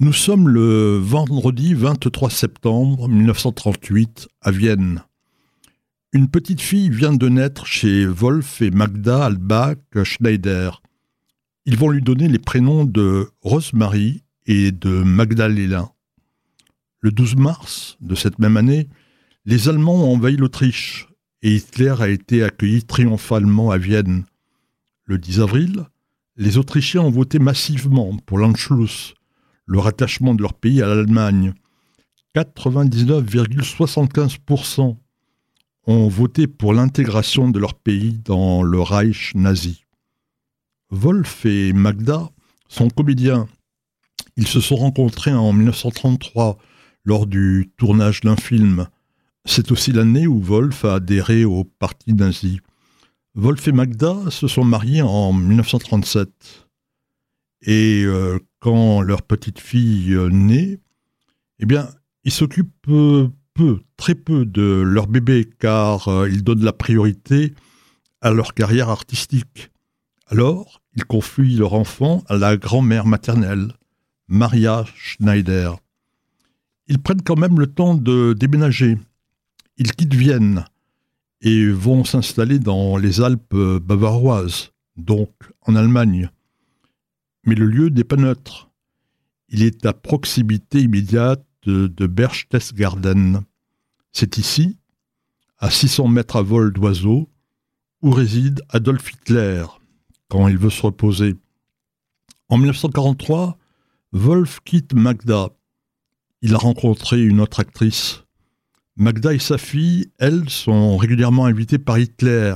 Nous sommes le vendredi 23 septembre 1938 à Vienne. Une petite fille vient de naître chez Wolf et Magda Albach Schneider. Ils vont lui donner les prénoms de Rosemary et de Magdalena. Le 12 mars de cette même année, les Allemands ont envahi l'Autriche et Hitler a été accueilli triomphalement à Vienne. Le 10 avril, les Autrichiens ont voté massivement pour l'Anschluss, le rattachement de leur pays à l'Allemagne. 99,75% ont voté pour l'intégration de leur pays dans le Reich nazi. Wolf et Magda sont comédiens. Ils se sont rencontrés en 1933 lors du tournage d'un film. C'est aussi l'année où Wolf a adhéré au parti nazi. Wolf et Magda se sont mariés en 1937. Et euh, quand leur petite fille euh, naît, eh bien, ils s'occupent peu, très peu de leur bébé, car euh, ils donnent la priorité à leur carrière artistique. Alors, ils confient leur enfant à la grand-mère maternelle, Maria Schneider. Ils prennent quand même le temps de déménager. Ils quittent Vienne et vont s'installer dans les Alpes bavaroises, donc en Allemagne mais le lieu n'est pas neutre. Il est à proximité immédiate de, Berchtesgaden. C'est ici, à 600 mètres à vol d'oiseau, où réside Adolf Hitler quand il veut se reposer. En 1943, Wolf quitte Magda. Il a rencontré une autre actrice. Magda et sa fille, elles, sont régulièrement invitées par Hitler,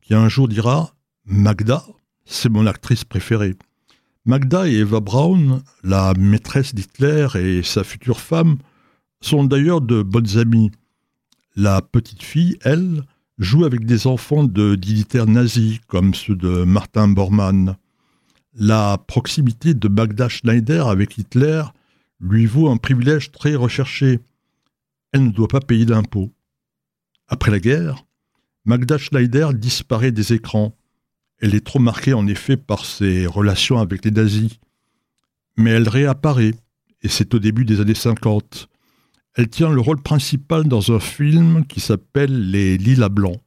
qui un jour dira Magda, c'est mon actrice préférée. Magda et Eva Braun, la maîtresse d'Hitler et sa future femme, sont d'ailleurs de bonnes amies. La petite fille, elle, joue avec des enfants de dignitaires nazis, comme ceux de Martin Bormann. La proximité de Magda Schneider avec Hitler lui vaut un privilège très recherché. Elle ne doit pas payer d'impôts. Après la guerre, Magda Schneider disparaît des écrans. Elle est trop marquée en effet par ses relations avec les nazis. Mais elle réapparaît, et c'est au début des années 50. Elle tient le rôle principal dans un film qui s'appelle Les Lilas Blancs.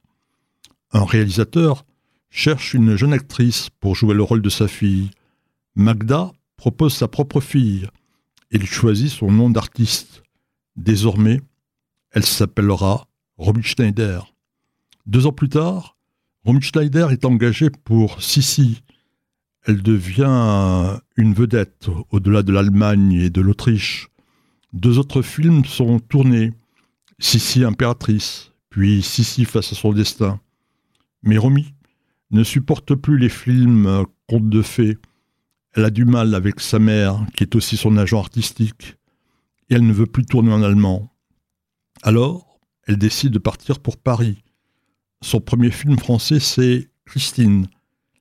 Un réalisateur cherche une jeune actrice pour jouer le rôle de sa fille. Magda propose sa propre fille. Il choisit son nom d'artiste. Désormais, elle s'appellera Romy Schneider. Deux ans plus tard, Schneider est engagée pour Sissi. Elle devient une vedette au-delà de l'Allemagne et de l'Autriche. Deux autres films sont tournés. Sissi impératrice, puis Sissi face à son destin. Mais Romy ne supporte plus les films contes de fées. Elle a du mal avec sa mère, qui est aussi son agent artistique, et elle ne veut plus tourner en allemand. Alors, elle décide de partir pour Paris, son premier film français, c'est Christine.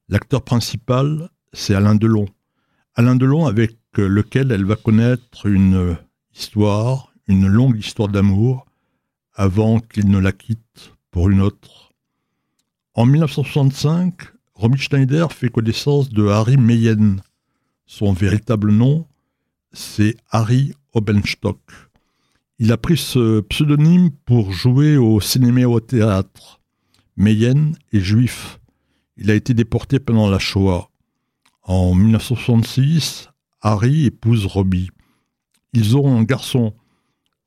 L'acteur principal, c'est Alain Delon. Alain Delon avec lequel elle va connaître une histoire, une longue histoire d'amour, avant qu'il ne la quitte pour une autre. En 1965, Romy Schneider fait connaissance de Harry Meyen. Son véritable nom, c'est Harry Obenstock. Il a pris ce pseudonyme pour jouer au cinéma et au théâtre. Meyen est juif. Il a été déporté pendant la Shoah. En 1966, Harry épouse Robbie. Ils ont un garçon.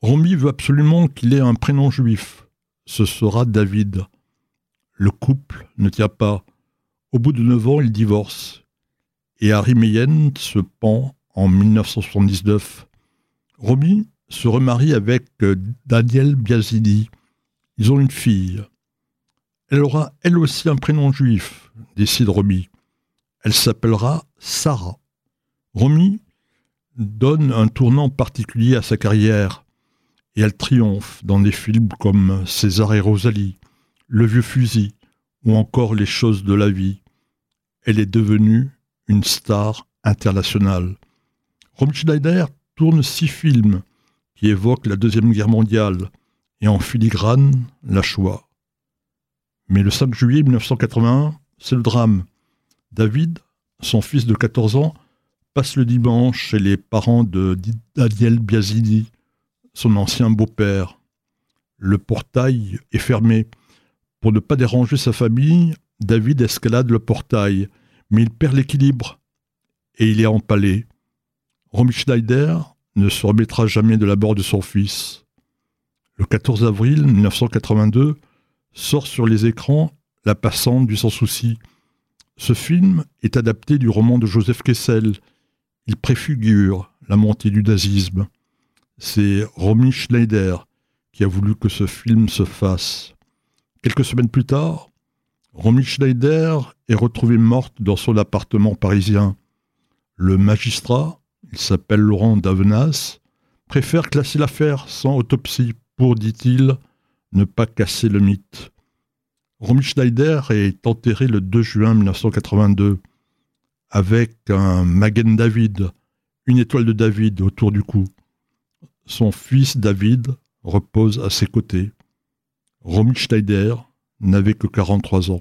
Romy veut absolument qu'il ait un prénom juif. Ce sera David. Le couple ne tient pas. Au bout de neuf ans, ils divorcent. Et Harry Meyen se pend en 1979. Romy se remarie avec euh, Daniel Biazidi. Ils ont une fille. Elle aura elle aussi un prénom juif, décide Romy. Elle s'appellera Sarah. Romy donne un tournant particulier à sa carrière et elle triomphe dans des films comme César et Rosalie, Le vieux fusil ou encore Les choses de la vie. Elle est devenue une star internationale. Romy Schneider tourne six films qui évoquent la Deuxième Guerre mondiale et en filigrane la Shoah. Mais le 5 juillet 1981, c'est le drame. David, son fils de 14 ans, passe le dimanche chez les parents de Daniel Biasini, son ancien beau-père. Le portail est fermé. Pour ne pas déranger sa famille, David escalade le portail, mais il perd l'équilibre et il est empalé. Romy Schneider ne se remettra jamais de la mort de son fils. Le 14 avril 1982 sort sur les écrans La passante du sans-souci. Ce film est adapté du roman de Joseph Kessel. Il préfigure la montée du nazisme. C'est Romy Schneider qui a voulu que ce film se fasse. Quelques semaines plus tard, Romy Schneider est retrouvée morte dans son appartement parisien. Le magistrat, il s'appelle Laurent Davenas, préfère classer l'affaire sans autopsie pour, dit-il, ne pas casser le mythe. Romy Schneider est enterré le 2 juin 1982 avec un Magen David, une étoile de David autour du cou. Son fils David repose à ses côtés. Romy Schneider n'avait que 43 ans.